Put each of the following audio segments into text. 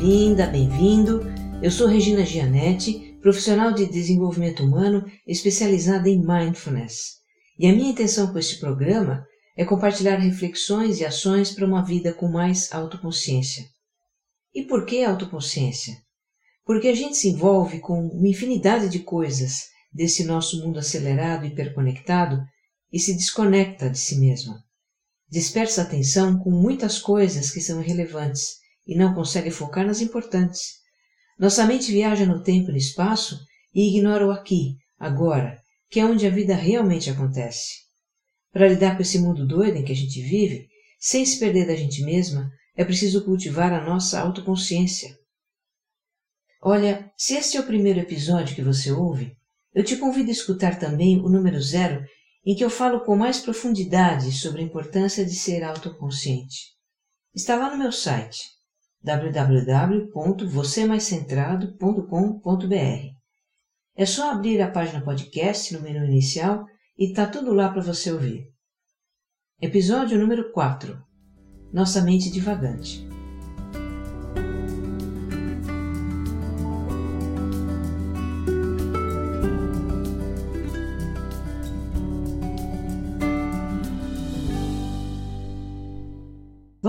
bem-vinda, bem-vindo. Eu sou Regina Gianetti, profissional de desenvolvimento humano especializada em mindfulness. E a minha intenção com este programa é compartilhar reflexões e ações para uma vida com mais autoconsciência. E por que autoconsciência? Porque a gente se envolve com uma infinidade de coisas desse nosso mundo acelerado e hiperconectado e se desconecta de si mesma. Dispersa atenção com muitas coisas que são irrelevantes e não consegue focar nas importantes. Nossa mente viaja no tempo e no espaço e ignora o aqui, agora, que é onde a vida realmente acontece. Para lidar com esse mundo doido em que a gente vive, sem se perder da gente mesma, é preciso cultivar a nossa autoconsciência. Olha, se este é o primeiro episódio que você ouve, eu te convido a escutar também o número zero, em que eu falo com mais profundidade sobre a importância de ser autoconsciente. Está lá no meu site www.vocêmaiscentrado.com.br. É só abrir a página podcast no menu inicial e tá tudo lá para você ouvir. Episódio número 4 Nossa mente divagante.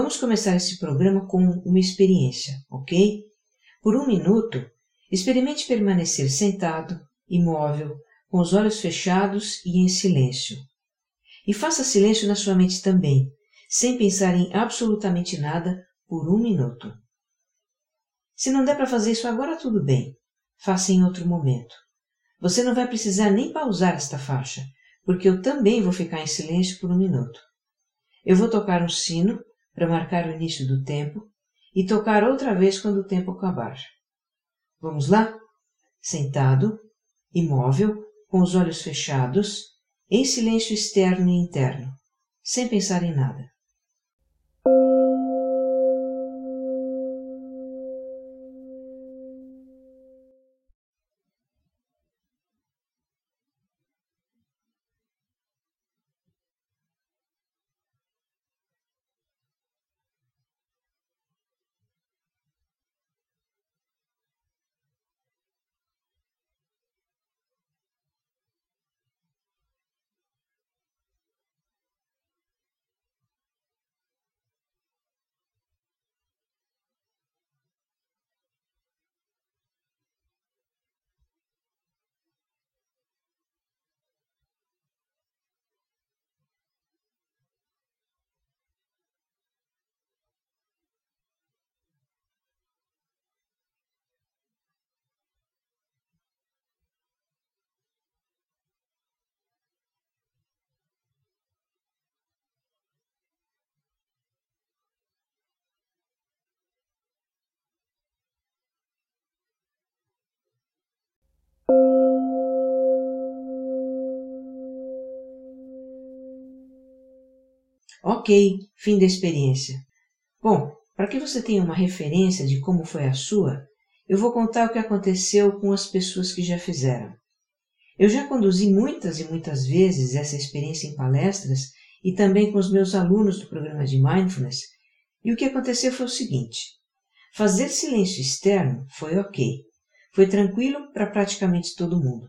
Vamos começar esse programa com uma experiência, ok? Por um minuto, experimente permanecer sentado, imóvel, com os olhos fechados e em silêncio. E faça silêncio na sua mente também, sem pensar em absolutamente nada por um minuto. Se não der para fazer isso agora, tudo bem. Faça em outro momento. Você não vai precisar nem pausar esta faixa, porque eu também vou ficar em silêncio por um minuto. Eu vou tocar um sino para marcar o início do tempo e tocar outra vez quando o tempo acabar. Vamos lá? Sentado, imóvel, com os olhos fechados, em silêncio externo e interno, sem pensar em nada. Ok, fim da experiência. Bom, para que você tenha uma referência de como foi a sua, eu vou contar o que aconteceu com as pessoas que já fizeram. Eu já conduzi muitas e muitas vezes essa experiência em palestras e também com os meus alunos do programa de Mindfulness, e o que aconteceu foi o seguinte: fazer silêncio externo foi ok, foi tranquilo para praticamente todo mundo.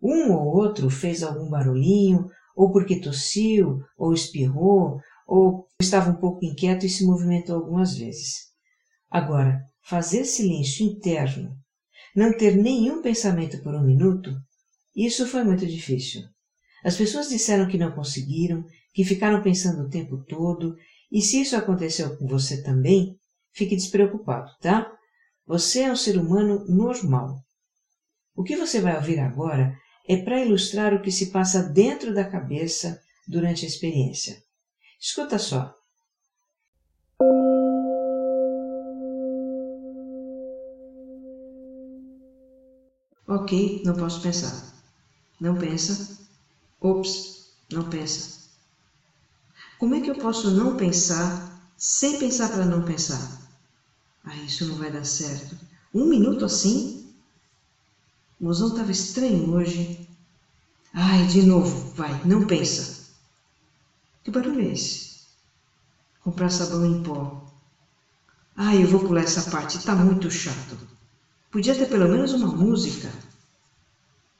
Um ou outro fez algum barulhinho ou porque tossiu, ou espirrou, ou estava um pouco inquieto e se movimentou algumas vezes. Agora, fazer silêncio interno, não ter nenhum pensamento por um minuto, isso foi muito difícil. As pessoas disseram que não conseguiram, que ficaram pensando o tempo todo, e se isso aconteceu com você também, fique despreocupado, tá? Você é um ser humano normal. O que você vai ouvir agora é para ilustrar o que se passa dentro da cabeça durante a experiência. Escuta só. Ok, não posso pensar. Não pensa. Ops, não pensa. Como é que eu posso não pensar sem pensar para não pensar? Ah, isso não vai dar certo. Um minuto assim? O mozão estava estranho hoje. Ai, de novo, vai, não pensa. Que barulho é esse? Comprar sabão em pó. Ai, eu vou pular essa parte, tá muito chato. Podia ter pelo menos uma música.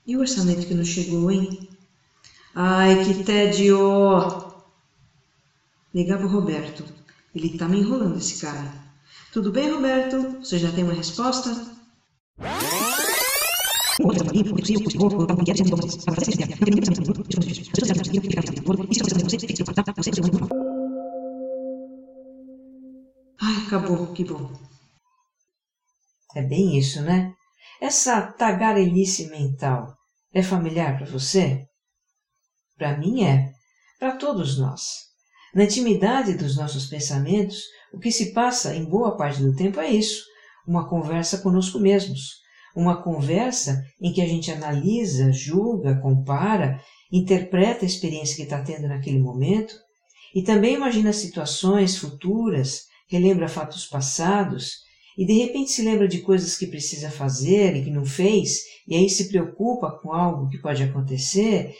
E o orçamento que não chegou, hein? Ai, que tédio! Ligava o Roberto. Ele tá me enrolando, esse cara. Tudo bem, Roberto? Você já tem uma resposta? Ai, acabou, que bom. É bem isso, né? Essa tagarelice mental é familiar para você? Para mim é. Para todos nós. Na intimidade dos nossos pensamentos, o que se passa em boa parte do tempo é isso: uma conversa conosco mesmos. Uma conversa em que a gente analisa, julga, compara, interpreta a experiência que está tendo naquele momento e também imagina situações futuras, relembra fatos passados e de repente se lembra de coisas que precisa fazer e que não fez, e aí se preocupa com algo que pode acontecer,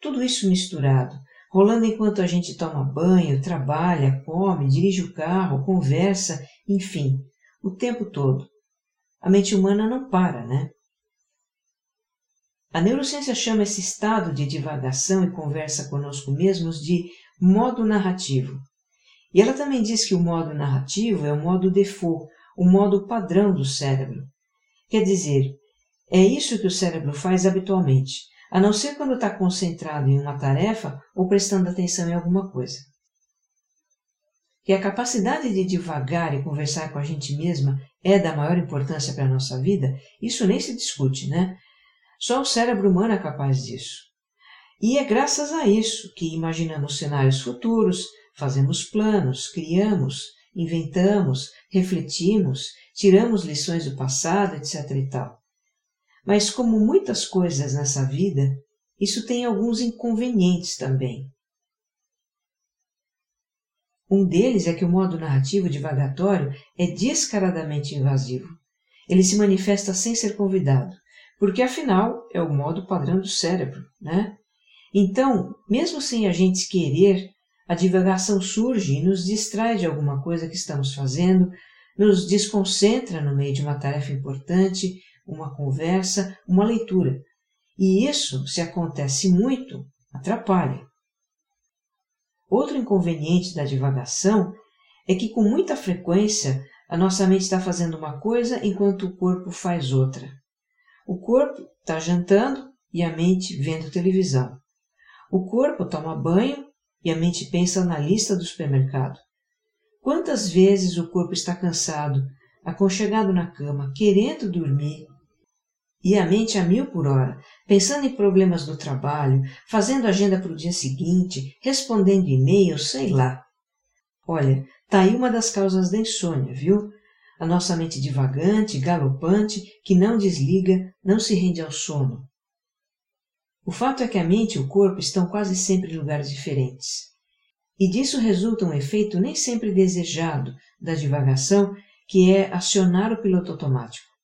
tudo isso misturado, rolando enquanto a gente toma banho, trabalha, come, dirige o carro, conversa, enfim, o tempo todo. A mente humana não para, né? A neurociência chama esse estado de divagação e conversa conosco mesmos de modo narrativo. E ela também diz que o modo narrativo é o modo default, o modo padrão do cérebro. Quer dizer, é isso que o cérebro faz habitualmente, a não ser quando está concentrado em uma tarefa ou prestando atenção em alguma coisa. Que a capacidade de divagar e conversar com a gente mesma é da maior importância para a nossa vida, isso nem se discute, né? Só o cérebro humano é capaz disso. E é graças a isso que imaginamos cenários futuros, fazemos planos, criamos, inventamos, refletimos, tiramos lições do passado, etc. e tal. Mas, como muitas coisas nessa vida, isso tem alguns inconvenientes também. Um deles é que o modo narrativo divagatório é descaradamente invasivo. Ele se manifesta sem ser convidado, porque afinal é o modo padrão do cérebro, né? Então, mesmo sem a gente querer, a divagação surge e nos distrai de alguma coisa que estamos fazendo, nos desconcentra no meio de uma tarefa importante, uma conversa, uma leitura. E isso, se acontece muito, atrapalha. Outro inconveniente da divagação é que, com muita frequência, a nossa mente está fazendo uma coisa enquanto o corpo faz outra. O corpo está jantando e a mente vendo televisão. O corpo toma banho e a mente pensa na lista do supermercado. Quantas vezes o corpo está cansado, aconchegado na cama, querendo dormir, e a mente a mil por hora, pensando em problemas do trabalho, fazendo agenda para o dia seguinte, respondendo e-mails, sei lá. Olha, tá aí uma das causas da insônia, viu? A nossa mente divagante, galopante, que não desliga, não se rende ao sono. O fato é que a mente e o corpo estão quase sempre em lugares diferentes. E disso resulta um efeito nem sempre desejado da divagação, que é acionar o piloto automático.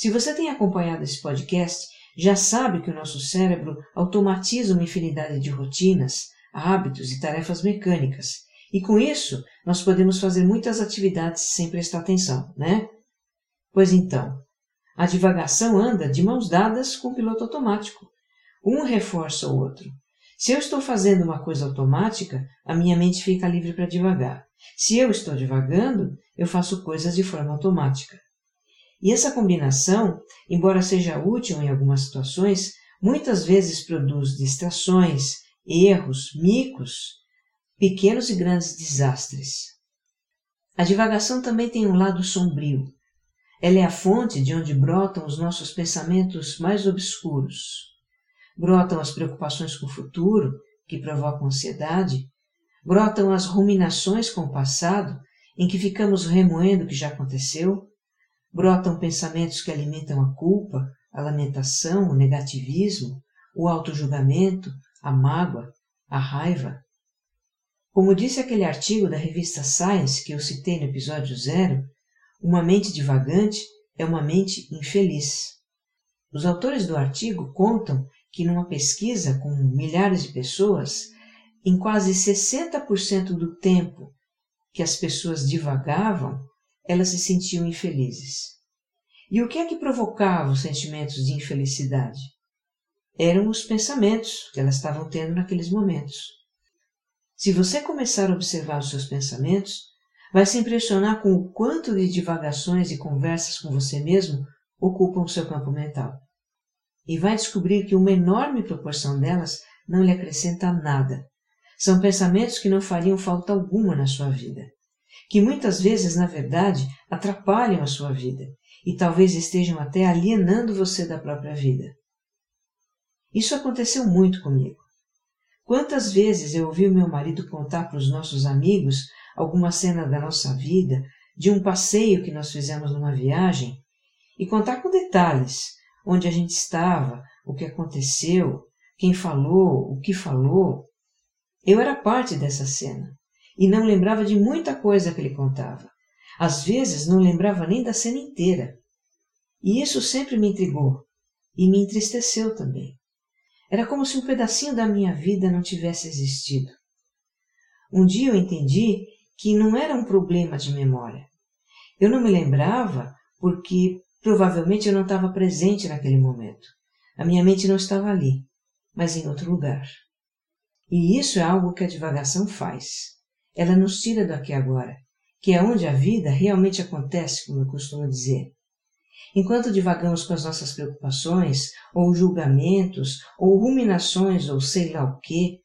Se você tem acompanhado esse podcast, já sabe que o nosso cérebro automatiza uma infinidade de rotinas, hábitos e tarefas mecânicas, e com isso nós podemos fazer muitas atividades sem prestar atenção, né? Pois então, a divagação anda de mãos dadas com o piloto automático. Um reforça o outro. Se eu estou fazendo uma coisa automática, a minha mente fica livre para divagar. Se eu estou divagando, eu faço coisas de forma automática. E essa combinação, embora seja útil em algumas situações, muitas vezes produz distrações, erros, micos, pequenos e grandes desastres. A divagação também tem um lado sombrio. Ela é a fonte de onde brotam os nossos pensamentos mais obscuros brotam as preocupações com o futuro, que provocam ansiedade, brotam as ruminações com o passado, em que ficamos remoendo o que já aconteceu, brotam pensamentos que alimentam a culpa, a lamentação, o negativismo, o autojulgamento, a mágoa, a raiva. Como disse aquele artigo da revista Science que eu citei no episódio zero, uma mente divagante é uma mente infeliz. Os autores do artigo contam que numa pesquisa com milhares de pessoas, em quase 60% do tempo que as pessoas divagavam, elas se sentiam infelizes. E o que é que provocava os sentimentos de infelicidade? Eram os pensamentos que elas estavam tendo naqueles momentos. Se você começar a observar os seus pensamentos, vai se impressionar com o quanto de divagações e conversas com você mesmo ocupam o seu campo mental. E vai descobrir que uma enorme proporção delas não lhe acrescenta nada. São pensamentos que não fariam falta alguma na sua vida, que muitas vezes, na verdade, atrapalham a sua vida e talvez estejam até alienando você da própria vida. Isso aconteceu muito comigo. Quantas vezes eu ouvi o meu marido contar para os nossos amigos alguma cena da nossa vida, de um passeio que nós fizemos numa viagem, e contar com detalhes onde a gente estava, o que aconteceu, quem falou, o que falou. Eu era parte dessa cena e não lembrava de muita coisa que ele contava. Às vezes não lembrava nem da cena inteira. E isso sempre me intrigou e me entristeceu também. Era como se um pedacinho da minha vida não tivesse existido. Um dia eu entendi que não era um problema de memória. Eu não me lembrava porque provavelmente eu não estava presente naquele momento. A minha mente não estava ali, mas em outro lugar. E isso é algo que a divagação faz. Ela nos tira do aqui agora que é onde a vida realmente acontece, como eu costumo dizer. Enquanto divagamos com as nossas preocupações, ou julgamentos, ou ruminações, ou sei lá o quê,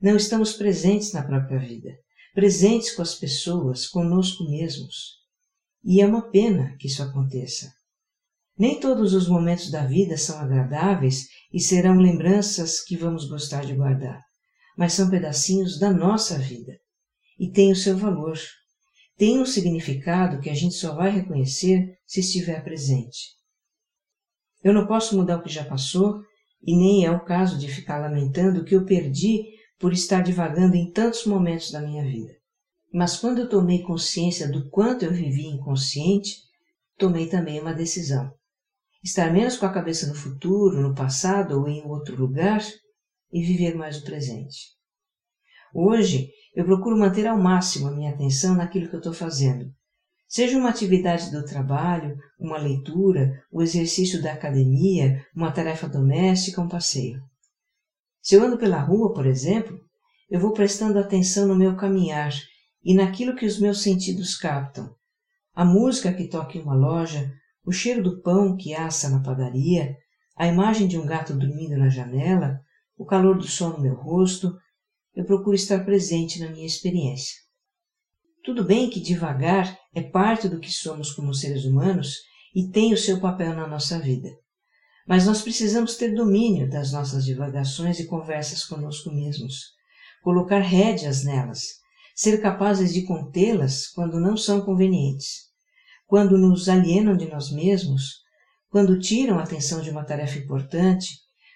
não estamos presentes na própria vida, presentes com as pessoas, conosco mesmos. E é uma pena que isso aconteça. Nem todos os momentos da vida são agradáveis e serão lembranças que vamos gostar de guardar, mas são pedacinhos da nossa vida e têm o seu valor tem um significado que a gente só vai reconhecer se estiver presente. Eu não posso mudar o que já passou e nem é o caso de ficar lamentando o que eu perdi por estar divagando em tantos momentos da minha vida. Mas quando eu tomei consciência do quanto eu vivia inconsciente, tomei também uma decisão. Estar menos com a cabeça no futuro, no passado ou em outro lugar e viver mais o presente. Hoje eu procuro manter ao máximo a minha atenção naquilo que eu estou fazendo. Seja uma atividade do trabalho, uma leitura, o exercício da academia, uma tarefa doméstica, um passeio. Se eu ando pela rua, por exemplo, eu vou prestando atenção no meu caminhar e naquilo que os meus sentidos captam. A música que toca em uma loja, o cheiro do pão que assa na padaria, a imagem de um gato dormindo na janela, o calor do sol no meu rosto, eu procuro estar presente na minha experiência. Tudo bem que devagar é parte do que somos como seres humanos e tem o seu papel na nossa vida. Mas nós precisamos ter domínio das nossas divagações e conversas conosco mesmos, colocar rédeas nelas, ser capazes de contê-las quando não são convenientes, quando nos alienam de nós mesmos, quando tiram a atenção de uma tarefa importante,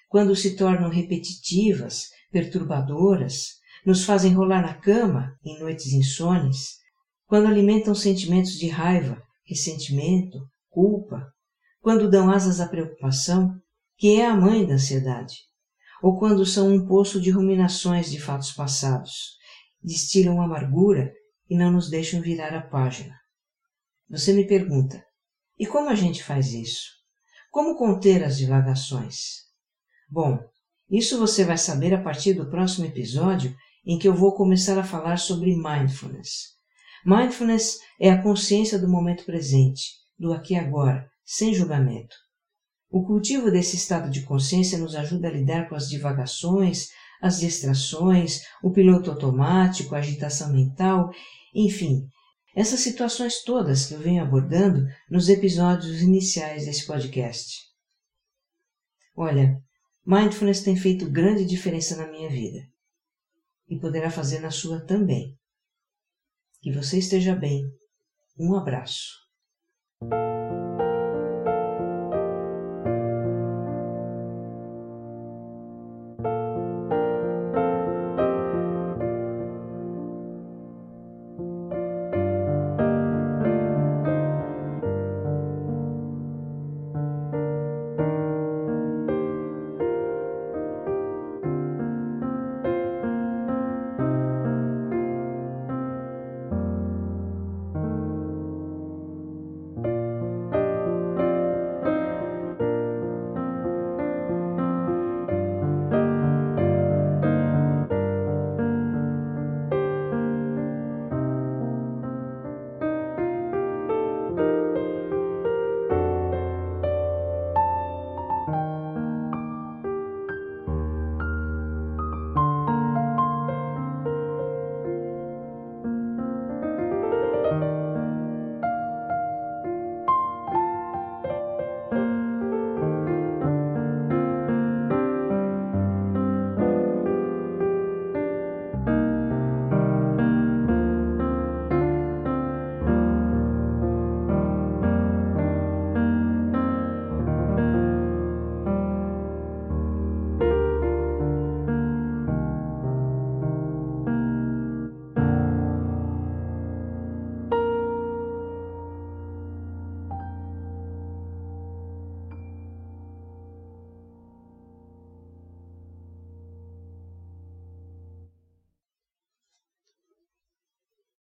quando se tornam repetitivas, perturbadoras, nos fazem rolar na cama em noites insones, quando alimentam sentimentos de raiva, ressentimento, culpa, quando dão asas à preocupação, que é a mãe da ansiedade, ou quando são um poço de ruminações de fatos passados, destilam amargura e não nos deixam virar a página. Você me pergunta, e como a gente faz isso? Como conter as divagações? Bom, isso você vai saber a partir do próximo episódio em que eu vou começar a falar sobre mindfulness. Mindfulness é a consciência do momento presente, do aqui e agora, sem julgamento. O cultivo desse estado de consciência nos ajuda a lidar com as divagações, as distrações, o piloto automático, a agitação mental, enfim, essas situações todas que eu venho abordando nos episódios iniciais desse podcast. Olha, Mindfulness tem feito grande diferença na minha vida e poderá fazer na sua também. Que você esteja bem. Um abraço.